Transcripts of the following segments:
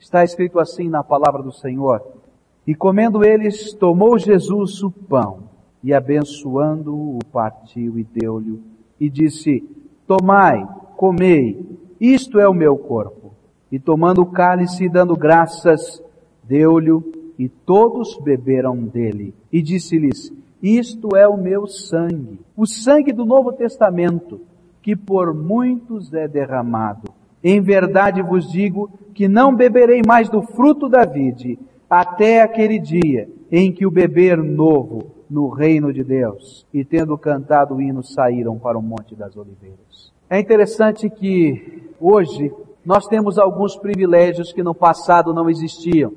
Está escrito assim na palavra do Senhor. E comendo eles, tomou Jesus o pão e abençoando-o partiu e deu-lhe e disse, tomai, comei, isto é o meu corpo. E tomando o cálice e dando graças, deu-lhe e todos beberam dele. E disse-lhes, isto é o meu sangue, o sangue do Novo Testamento, que por muitos é derramado. Em verdade vos digo que não beberei mais do fruto da vide, até aquele dia em que o beber novo no reino de Deus. E tendo cantado o hino, saíram para o Monte das Oliveiras. É interessante que hoje nós temos alguns privilégios que no passado não existiam.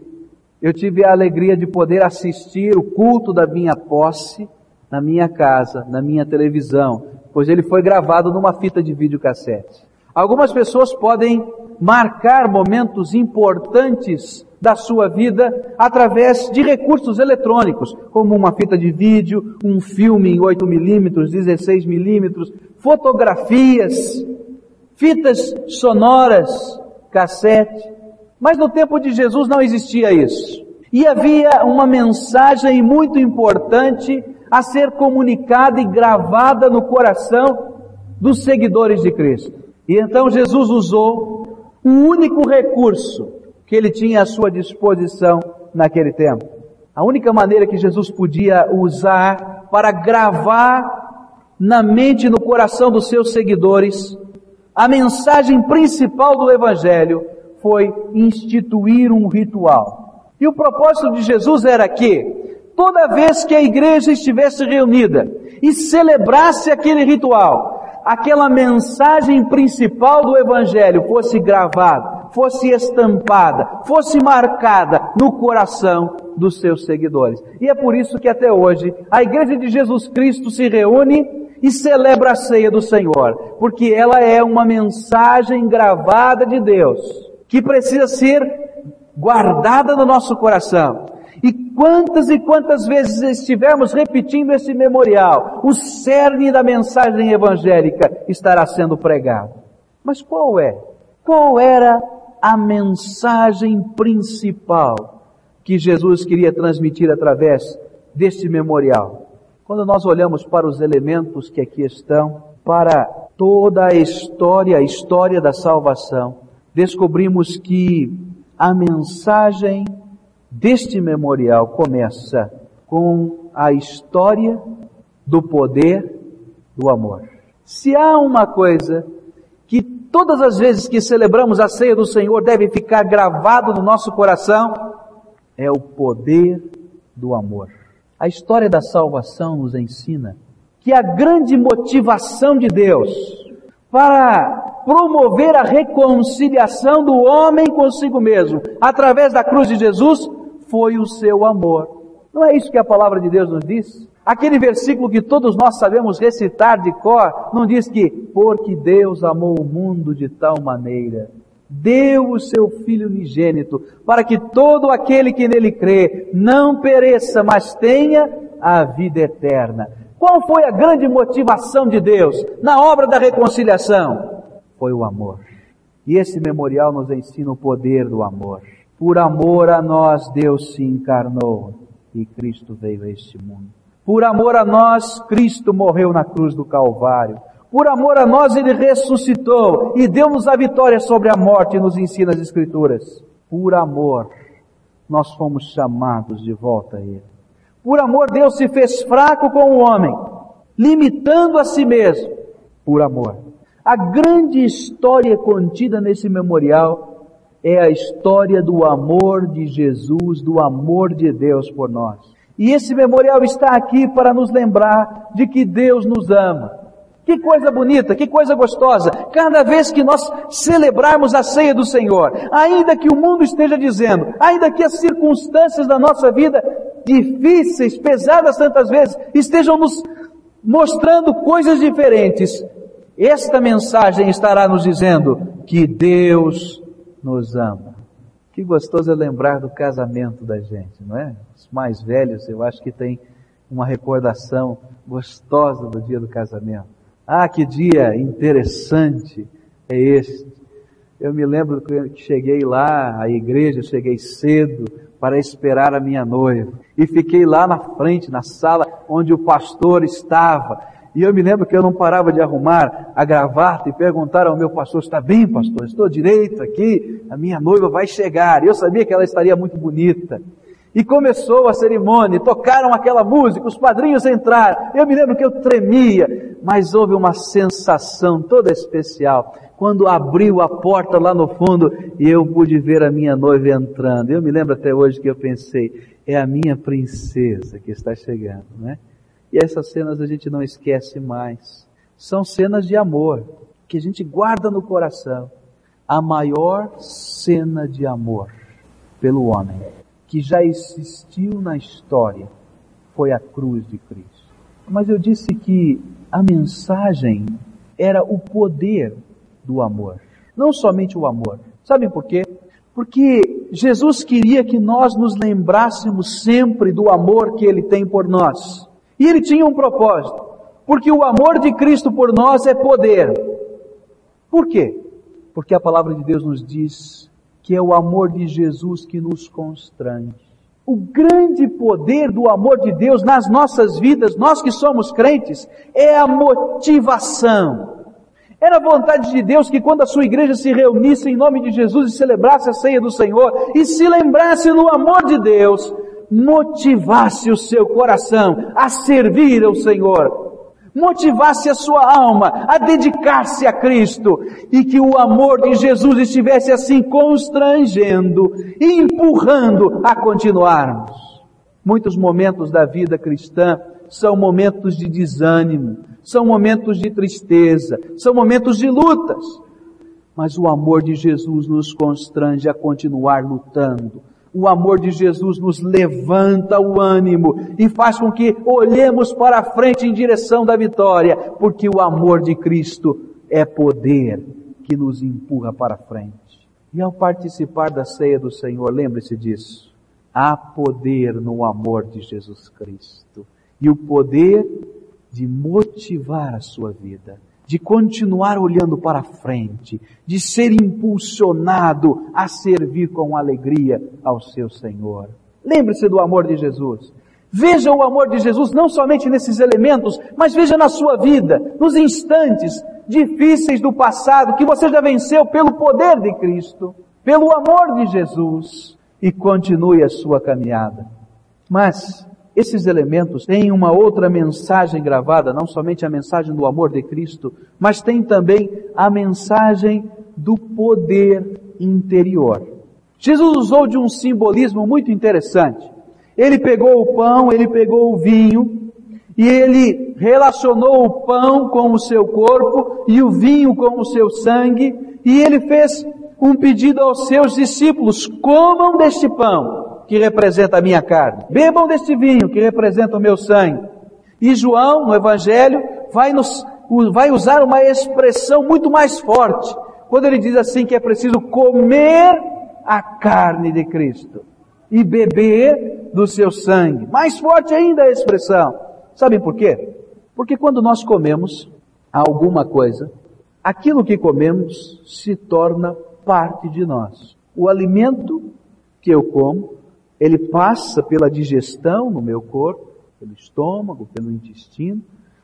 Eu tive a alegria de poder assistir o culto da minha posse na minha casa, na minha televisão, pois ele foi gravado numa fita de videocassete. Algumas pessoas podem marcar momentos importantes da sua vida através de recursos eletrônicos, como uma fita de vídeo, um filme em 8 milímetros, 16 milímetros, fotografias, fitas sonoras, cassete. Mas no tempo de Jesus não existia isso. E havia uma mensagem muito importante a ser comunicada e gravada no coração dos seguidores de Cristo. E então Jesus usou o único recurso que ele tinha à sua disposição naquele tempo. A única maneira que Jesus podia usar para gravar na mente e no coração dos seus seguidores a mensagem principal do Evangelho foi instituir um ritual. E o propósito de Jesus era que, toda vez que a igreja estivesse reunida e celebrasse aquele ritual, aquela mensagem principal do Evangelho fosse gravada fosse estampada, fosse marcada no coração dos seus seguidores. E é por isso que até hoje a Igreja de Jesus Cristo se reúne e celebra a ceia do Senhor, porque ela é uma mensagem gravada de Deus, que precisa ser guardada no nosso coração. Quantas e quantas vezes estivermos repetindo esse memorial, o cerne da mensagem evangélica estará sendo pregado. Mas qual é? Qual era a mensagem principal que Jesus queria transmitir através deste memorial. Quando nós olhamos para os elementos que aqui estão, para toda a história, a história da salvação, descobrimos que a mensagem deste memorial começa com a história do poder do amor. Se há uma coisa que todas as vezes que celebramos a ceia do Senhor deve ficar gravado no nosso coração, é o poder do amor. A história da salvação nos ensina que a grande motivação de Deus para promover a reconciliação do homem consigo mesmo, através da cruz de Jesus, foi o seu amor. Não é isso que a palavra de Deus nos diz? Aquele versículo que todos nós sabemos recitar de cor, não diz que, porque Deus amou o mundo de tal maneira, deu o seu Filho unigênito, para que todo aquele que nele crê não pereça, mas tenha a vida eterna. Qual foi a grande motivação de Deus na obra da reconciliação? Foi o amor. E esse memorial nos ensina o poder do amor. Por amor a nós, Deus se encarnou e Cristo veio a este mundo. Por amor a nós, Cristo morreu na cruz do Calvário. Por amor a nós, Ele ressuscitou e deu-nos a vitória sobre a morte, nos ensina as Escrituras. Por amor, nós fomos chamados de volta a Ele. Por amor, Deus se fez fraco com o homem, limitando a si mesmo. Por amor. A grande história contida nesse memorial é a história do amor de Jesus, do amor de Deus por nós. E esse memorial está aqui para nos lembrar de que Deus nos ama. Que coisa bonita, que coisa gostosa. Cada vez que nós celebrarmos a ceia do Senhor, ainda que o mundo esteja dizendo, ainda que as circunstâncias da nossa vida difíceis, pesadas tantas vezes, estejam nos mostrando coisas diferentes, esta mensagem estará nos dizendo que Deus nos ama. Que gostoso é lembrar do casamento da gente, não é? Os mais velhos, eu acho que tem uma recordação gostosa do dia do casamento. Ah, que dia interessante é este. Eu me lembro que cheguei lá à igreja, cheguei cedo para esperar a minha noiva. E fiquei lá na frente, na sala onde o pastor estava. E eu me lembro que eu não parava de arrumar a gravata e perguntar ao meu pastor, está bem pastor? Estou direito aqui, a minha noiva vai chegar. E eu sabia que ela estaria muito bonita. E começou a cerimônia, tocaram aquela música, os padrinhos entraram. Eu me lembro que eu tremia, mas houve uma sensação toda especial quando abriu a porta lá no fundo e eu pude ver a minha noiva entrando. Eu me lembro até hoje que eu pensei, é a minha princesa que está chegando, né? E essas cenas a gente não esquece mais. São cenas de amor que a gente guarda no coração. A maior cena de amor pelo homem que já existiu na história foi a cruz de Cristo. Mas eu disse que a mensagem era o poder do amor. Não somente o amor. Sabem por quê? Porque Jesus queria que nós nos lembrássemos sempre do amor que Ele tem por nós. E Ele tinha um propósito. Porque o amor de Cristo por nós é poder. Por quê? Porque a palavra de Deus nos diz que é o amor de Jesus que nos constrange. O grande poder do amor de Deus nas nossas vidas, nós que somos crentes, é a motivação. Era a vontade de Deus que quando a sua igreja se reunisse em nome de Jesus e celebrasse a ceia do Senhor e se lembrasse no amor de Deus, motivasse o seu coração a servir ao Senhor, motivasse a sua alma a dedicar-se a Cristo e que o amor de Jesus estivesse assim constrangendo empurrando a continuarmos. Muitos momentos da vida cristã são momentos de desânimo, são momentos de tristeza, são momentos de lutas. Mas o amor de Jesus nos constrange a continuar lutando. O amor de Jesus nos levanta o ânimo e faz com que olhemos para frente em direção da vitória, porque o amor de Cristo é poder que nos empurra para frente. E ao participar da ceia do Senhor, lembre-se disso. Há poder no amor de Jesus Cristo. E o poder de motivar a sua vida, de continuar olhando para frente, de ser impulsionado a servir com alegria ao seu Senhor. Lembre-se do amor de Jesus. Veja o amor de Jesus não somente nesses elementos, mas veja na sua vida, nos instantes difíceis do passado que você já venceu pelo poder de Cristo, pelo amor de Jesus e continue a sua caminhada. Mas esses elementos têm uma outra mensagem gravada, não somente a mensagem do amor de Cristo, mas tem também a mensagem do poder interior. Jesus usou de um simbolismo muito interessante. Ele pegou o pão, ele pegou o vinho, e ele relacionou o pão com o seu corpo e o vinho com o seu sangue, e ele fez um pedido aos seus discípulos, comam deste pão que representa a minha carne. Bebam deste vinho, que representa o meu sangue. E João, no Evangelho, vai, nos, vai usar uma expressão muito mais forte, quando ele diz assim que é preciso comer a carne de Cristo e beber do seu sangue. Mais forte ainda a expressão. Sabem por quê? Porque quando nós comemos alguma coisa, aquilo que comemos se torna parte de nós. O alimento que eu como ele passa pela digestão no meu corpo, pelo estômago, pelo intestino,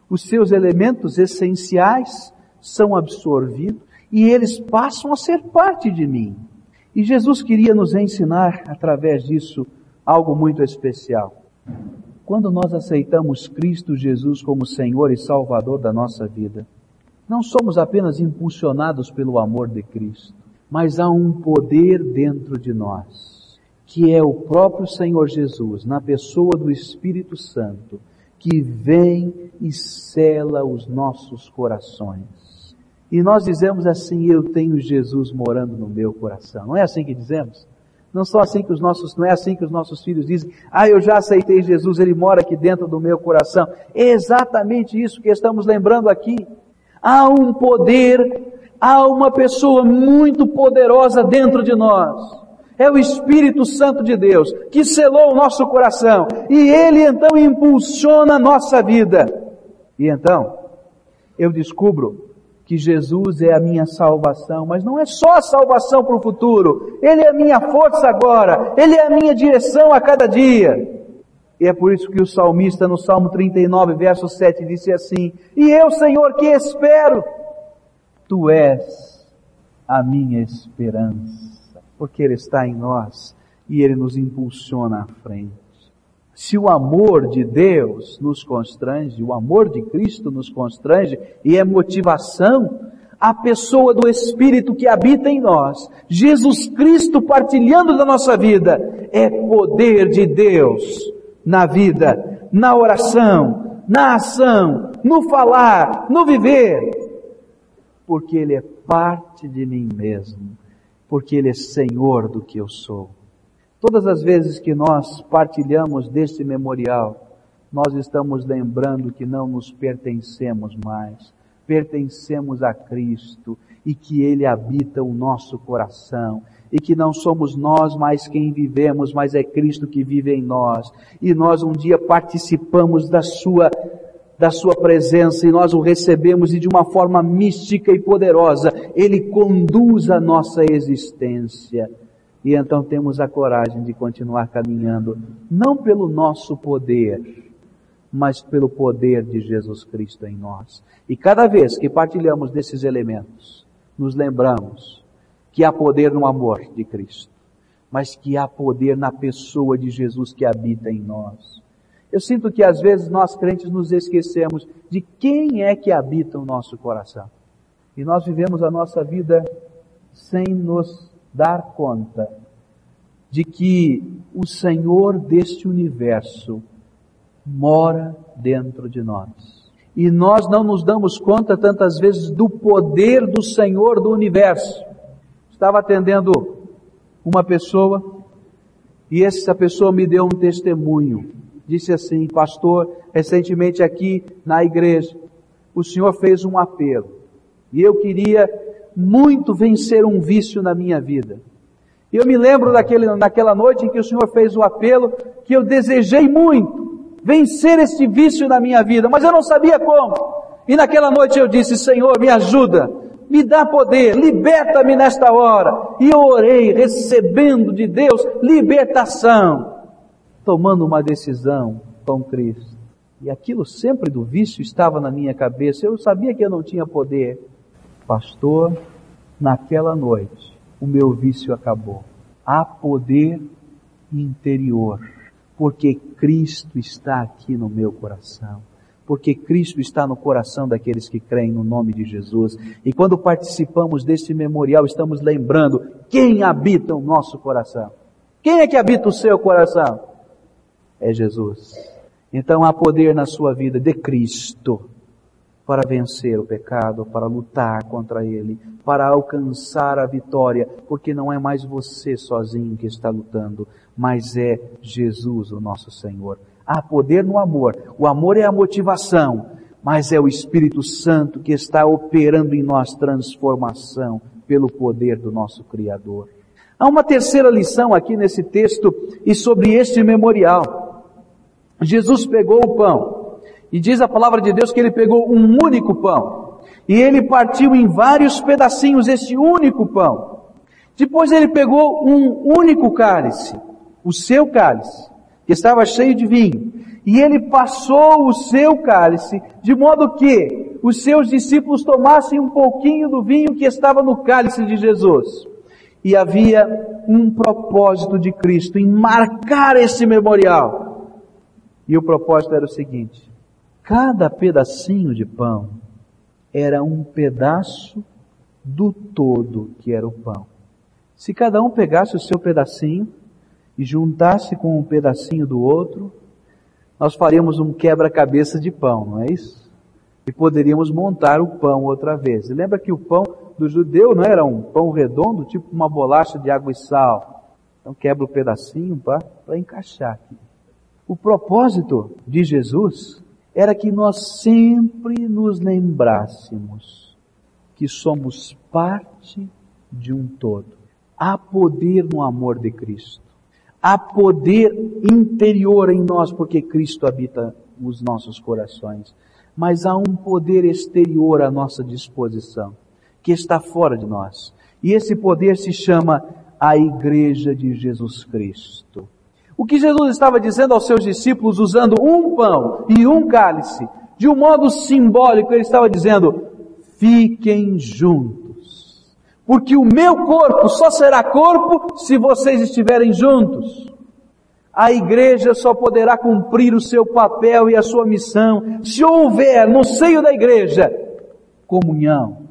os seus elementos essenciais são absorvidos e eles passam a ser parte de mim. E Jesus queria nos ensinar através disso algo muito especial. Quando nós aceitamos Cristo Jesus como Senhor e Salvador da nossa vida, não somos apenas impulsionados pelo amor de Cristo, mas há um poder dentro de nós que é o próprio Senhor Jesus, na pessoa do Espírito Santo, que vem e sela os nossos corações. E nós dizemos assim, eu tenho Jesus morando no meu coração. Não é assim que dizemos? Não só assim que os nossos, não é assim que os nossos filhos dizem, ah, eu já aceitei Jesus, ele mora aqui dentro do meu coração. É exatamente isso que estamos lembrando aqui. Há um poder, há uma pessoa muito poderosa dentro de nós é o Espírito Santo de Deus que selou o nosso coração. E ele então impulsiona a nossa vida. E então, eu descubro que Jesus é a minha salvação, mas não é só a salvação para o futuro, Ele é a minha força agora, Ele é a minha direção a cada dia. E é por isso que o salmista no Salmo 39, verso 7 disse assim, E eu, Senhor, que espero, Tu és a minha esperança, porque Ele está em nós e Ele nos impulsiona à frente. Se o amor de Deus nos constrange, o amor de Cristo nos constrange e é motivação, a pessoa do Espírito que habita em nós, Jesus Cristo partilhando da nossa vida, é poder de Deus na vida, na oração, na ação, no falar, no viver, porque Ele é parte de mim mesmo, porque Ele é Senhor do que eu sou. Todas as vezes que nós partilhamos deste memorial, nós estamos lembrando que não nos pertencemos mais, pertencemos a Cristo e que Ele habita o nosso coração e que não somos nós mais quem vivemos, mas é Cristo que vive em nós. E nós um dia participamos da sua da sua presença e nós o recebemos e de uma forma mística e poderosa, ele conduz a nossa existência. E então temos a coragem de continuar caminhando, não pelo nosso poder, mas pelo poder de Jesus Cristo em nós. E cada vez que partilhamos desses elementos, nos lembramos que há poder no amor de Cristo, mas que há poder na pessoa de Jesus que habita em nós. Eu sinto que às vezes nós crentes nos esquecemos de quem é que habita o nosso coração. E nós vivemos a nossa vida sem nos dar conta de que o Senhor deste universo mora dentro de nós. E nós não nos damos conta tantas vezes do poder do Senhor do universo. Estava atendendo uma pessoa e essa pessoa me deu um testemunho. Disse assim, pastor, recentemente aqui na igreja, o senhor fez um apelo e eu queria muito vencer um vício na minha vida. Eu me lembro daquele, daquela noite em que o Senhor fez o apelo, que eu desejei muito vencer esse vício na minha vida, mas eu não sabia como. E naquela noite eu disse, Senhor, me ajuda, me dá poder, liberta-me nesta hora. E eu orei, recebendo de Deus libertação, tomando uma decisão com Cristo. E aquilo sempre do vício estava na minha cabeça. Eu sabia que eu não tinha poder. Pastor, naquela noite, o meu vício acabou. Há poder interior, porque Cristo está aqui no meu coração. Porque Cristo está no coração daqueles que creem no nome de Jesus. E quando participamos deste memorial, estamos lembrando quem habita o nosso coração. Quem é que habita o seu coração? É Jesus. Então há poder na sua vida de Cristo para vencer o pecado, para lutar contra ele, para alcançar a vitória, porque não é mais você sozinho que está lutando, mas é Jesus, o nosso Senhor. Há poder no amor. O amor é a motivação, mas é o Espírito Santo que está operando em nós transformação pelo poder do nosso Criador. Há uma terceira lição aqui nesse texto e sobre este memorial. Jesus pegou o pão, e diz a palavra de Deus que ele pegou um único pão. E ele partiu em vários pedacinhos esse único pão. Depois ele pegou um único cálice, o seu cálice, que estava cheio de vinho. E ele passou o seu cálice, de modo que os seus discípulos tomassem um pouquinho do vinho que estava no cálice de Jesus. E havia um propósito de Cristo em marcar esse memorial. E o propósito era o seguinte: Cada pedacinho de pão era um pedaço do todo que era o pão. Se cada um pegasse o seu pedacinho e juntasse com um pedacinho do outro, nós faríamos um quebra-cabeça de pão, não é isso? E poderíamos montar o pão outra vez. E lembra que o pão do judeu não era um pão redondo, tipo uma bolacha de água e sal. Então quebra o pedacinho para encaixar aqui. O propósito de Jesus era que nós sempre nos lembrássemos que somos parte de um todo. Há poder no amor de Cristo. Há poder interior em nós porque Cristo habita os nossos corações. mas há um poder exterior à nossa disposição, que está fora de nós. E esse poder se chama a Igreja de Jesus Cristo. O que Jesus estava dizendo aos seus discípulos usando um pão e um cálice, de um modo simbólico, ele estava dizendo, fiquem juntos. Porque o meu corpo só será corpo se vocês estiverem juntos. A igreja só poderá cumprir o seu papel e a sua missão se houver no seio da igreja comunhão.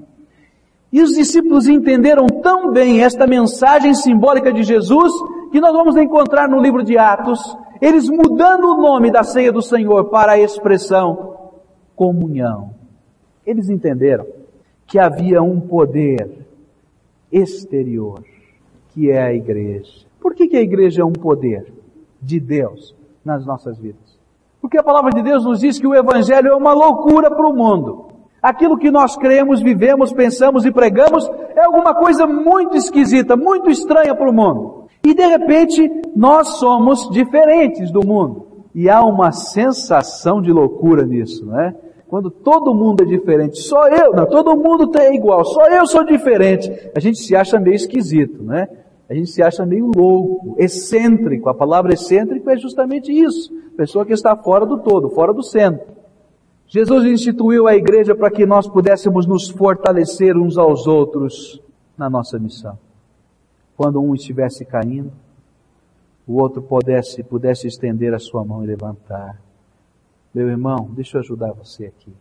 E os discípulos entenderam tão bem esta mensagem simbólica de Jesus que nós vamos encontrar no livro de Atos, eles mudando o nome da ceia do Senhor para a expressão comunhão. Eles entenderam que havia um poder exterior, que é a igreja. Por que, que a igreja é um poder de Deus nas nossas vidas? Porque a palavra de Deus nos diz que o Evangelho é uma loucura para o mundo. Aquilo que nós cremos, vivemos, pensamos e pregamos é alguma coisa muito esquisita, muito estranha para o mundo. E de repente nós somos diferentes do mundo. E há uma sensação de loucura nisso, não é? Quando todo mundo é diferente, só eu, não, todo mundo é igual, só eu sou diferente. A gente se acha meio esquisito, né? A gente se acha meio louco, excêntrico. A palavra excêntrico é justamente isso. Pessoa que está fora do todo, fora do centro. Jesus instituiu a igreja para que nós pudéssemos nos fortalecer uns aos outros na nossa missão. Quando um estivesse caindo, o outro pudesse, pudesse estender a sua mão e levantar. Meu irmão, deixa eu ajudar você aqui.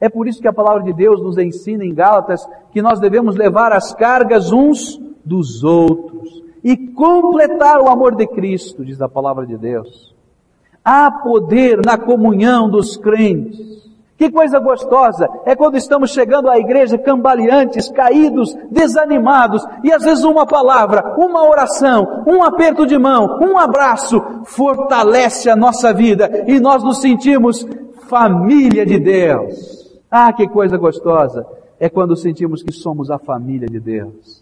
É por isso que a palavra de Deus nos ensina em Gálatas que nós devemos levar as cargas uns dos outros e completar o amor de Cristo, diz a palavra de Deus. Há poder na comunhão dos crentes. Que coisa gostosa é quando estamos chegando à igreja cambaleantes, caídos, desanimados, e às vezes uma palavra, uma oração, um aperto de mão, um abraço fortalece a nossa vida e nós nos sentimos família de Deus. Ah, que coisa gostosa é quando sentimos que somos a família de Deus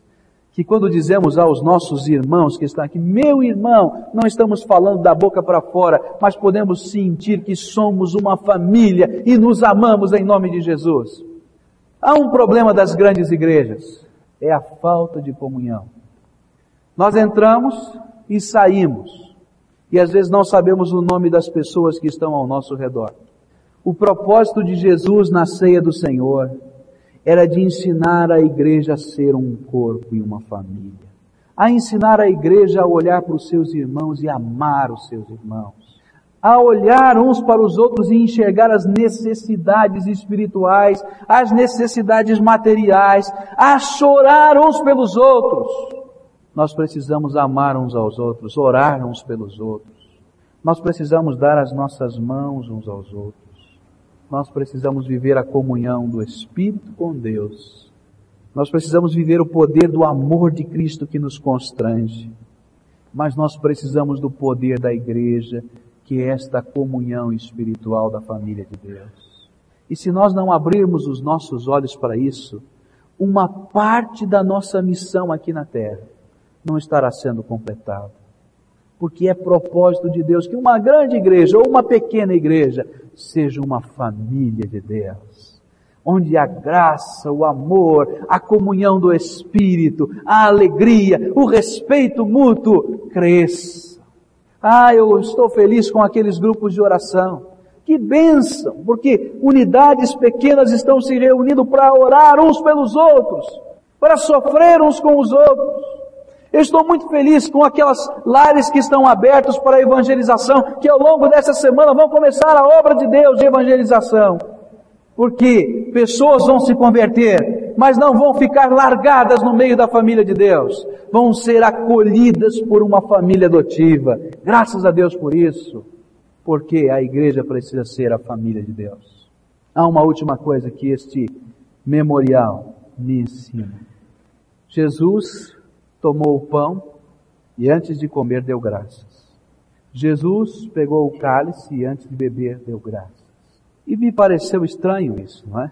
que quando dizemos aos nossos irmãos que estão aqui, meu irmão, não estamos falando da boca para fora, mas podemos sentir que somos uma família e nos amamos em nome de Jesus. Há um problema das grandes igrejas, é a falta de comunhão. Nós entramos e saímos, e às vezes não sabemos o nome das pessoas que estão ao nosso redor. O propósito de Jesus na ceia do Senhor era de ensinar a igreja a ser um corpo e uma família. A ensinar a igreja a olhar para os seus irmãos e amar os seus irmãos. A olhar uns para os outros e enxergar as necessidades espirituais, as necessidades materiais, a chorar uns pelos outros. Nós precisamos amar uns aos outros, orar uns pelos outros. Nós precisamos dar as nossas mãos uns aos outros nós precisamos viver a comunhão do Espírito com Deus. Nós precisamos viver o poder do amor de Cristo que nos constrange. Mas nós precisamos do poder da igreja, que é esta comunhão espiritual da família de Deus. E se nós não abrirmos os nossos olhos para isso, uma parte da nossa missão aqui na terra não estará sendo completada porque é propósito de Deus que uma grande igreja ou uma pequena igreja seja uma família de Deus. Onde a graça, o amor, a comunhão do Espírito, a alegria, o respeito mútuo cresça. Ah, eu estou feliz com aqueles grupos de oração. Que bênção, porque unidades pequenas estão se reunindo para orar uns pelos outros, para sofrer uns com os outros. Eu estou muito feliz com aquelas lares que estão abertos para a evangelização, que ao longo dessa semana vão começar a obra de Deus de evangelização. Porque pessoas vão se converter, mas não vão ficar largadas no meio da família de Deus. Vão ser acolhidas por uma família adotiva. Graças a Deus por isso. Porque a igreja precisa ser a família de Deus. Há uma última coisa que este memorial me ensina. Jesus tomou o pão e antes de comer deu graças. Jesus pegou o cálice e antes de beber deu graças. E me pareceu estranho isso, não é?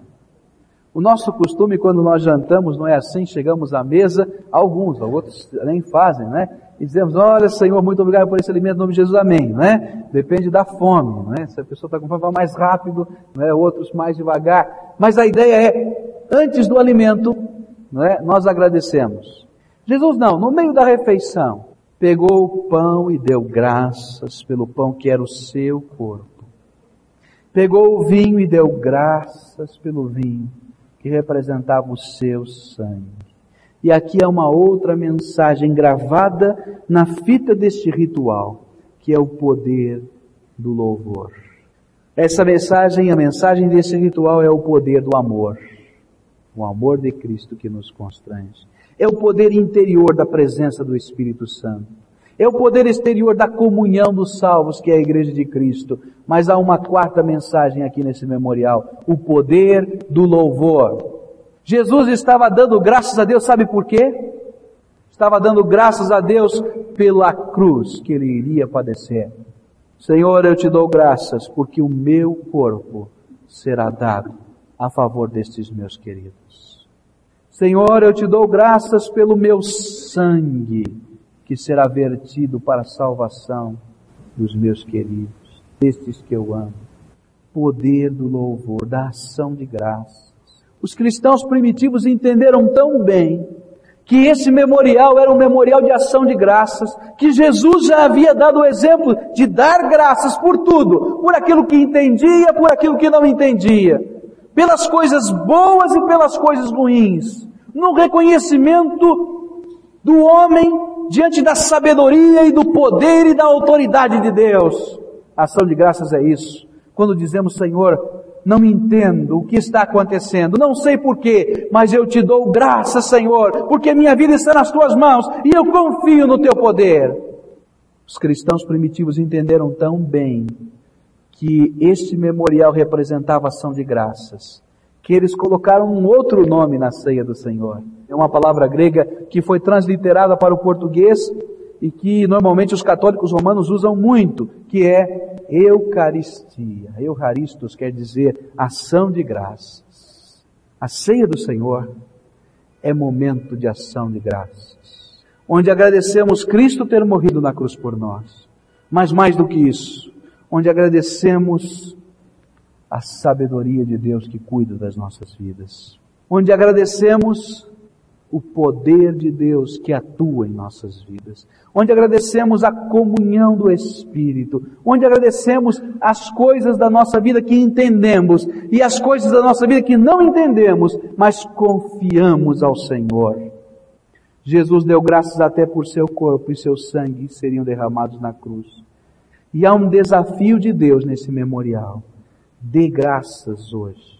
O nosso costume quando nós jantamos não é assim, chegamos à mesa, alguns, outros nem fazem, né? e dizemos, olha Senhor, muito obrigado por esse alimento em nome de Jesus, amém, né? Depende da fome, né? Se a pessoa está com fome, vai mais rápido, né? outros mais devagar. Mas a ideia é, antes do alimento, né? nós agradecemos. Jesus não, no meio da refeição, pegou o pão e deu graças pelo pão que era o seu corpo. Pegou o vinho e deu graças pelo vinho que representava o seu sangue. E aqui há uma outra mensagem gravada na fita deste ritual, que é o poder do louvor. Essa mensagem, a mensagem desse ritual é o poder do amor. O amor de Cristo que nos constrange. É o poder interior da presença do Espírito Santo. É o poder exterior da comunhão dos salvos, que é a igreja de Cristo. Mas há uma quarta mensagem aqui nesse memorial. O poder do louvor. Jesus estava dando graças a Deus, sabe por quê? Estava dando graças a Deus pela cruz que ele iria padecer. Senhor, eu te dou graças porque o meu corpo será dado a favor destes meus queridos. Senhor, eu te dou graças pelo meu sangue que será vertido para a salvação dos meus queridos, destes que eu amo. Poder do louvor, da ação de graça os cristãos primitivos entenderam tão bem que esse memorial era um memorial de ação de graças, que Jesus já havia dado o exemplo de dar graças por tudo, por aquilo que entendia, por aquilo que não entendia, pelas coisas boas e pelas coisas ruins, no reconhecimento do homem diante da sabedoria e do poder e da autoridade de Deus. A ação de graças é isso. Quando dizemos, Senhor, não entendo o que está acontecendo, não sei porquê, mas eu te dou graça, Senhor, porque minha vida está nas tuas mãos e eu confio no teu poder. Os cristãos primitivos entenderam tão bem que este memorial representava ação de graças, que eles colocaram um outro nome na ceia do Senhor. É uma palavra grega que foi transliterada para o português e que normalmente os católicos romanos usam muito, que é Eucaristia. Eucaristos quer dizer ação de graças. A ceia do Senhor é momento de ação de graças, onde agradecemos Cristo ter morrido na cruz por nós. Mas mais do que isso, onde agradecemos a sabedoria de Deus que cuida das nossas vidas. Onde agradecemos o poder de Deus que atua em nossas vidas, onde agradecemos a comunhão do Espírito, onde agradecemos as coisas da nossa vida que entendemos e as coisas da nossa vida que não entendemos, mas confiamos ao Senhor. Jesus deu graças até por seu corpo e seu sangue seriam derramados na cruz. E há um desafio de Deus nesse memorial. Dê graças hoje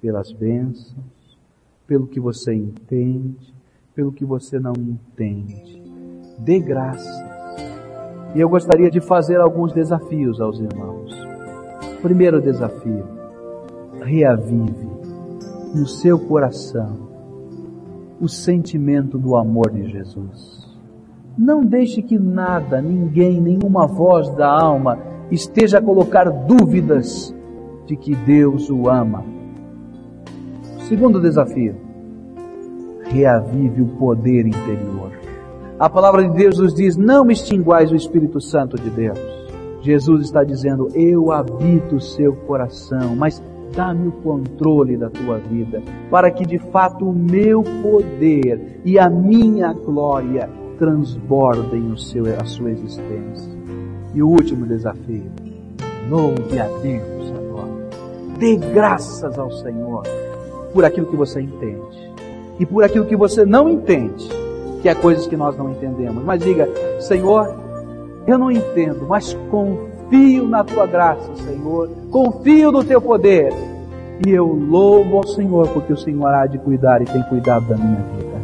pelas bênçãos, pelo que você entende, pelo que você não entende. Dê graça. E eu gostaria de fazer alguns desafios aos irmãos. Primeiro desafio: reavive no seu coração o sentimento do amor de Jesus. Não deixe que nada, ninguém, nenhuma voz da alma esteja a colocar dúvidas de que Deus o ama Segundo desafio, reavive o poder interior. A palavra de Deus nos diz, não extinguais o Espírito Santo de Deus. Jesus está dizendo, eu habito o seu coração, mas dá-me o controle da tua vida, para que de fato o meu poder e a minha glória transbordem o seu, a sua existência. E o último desafio, louve a Deus agora. Dê graças ao Senhor por aquilo que você entende e por aquilo que você não entende, que é coisas que nós não entendemos. Mas diga, Senhor, eu não entendo, mas confio na tua graça, Senhor, confio no teu poder. E eu louvo ao Senhor porque o Senhor há de cuidar e tem cuidado da minha vida.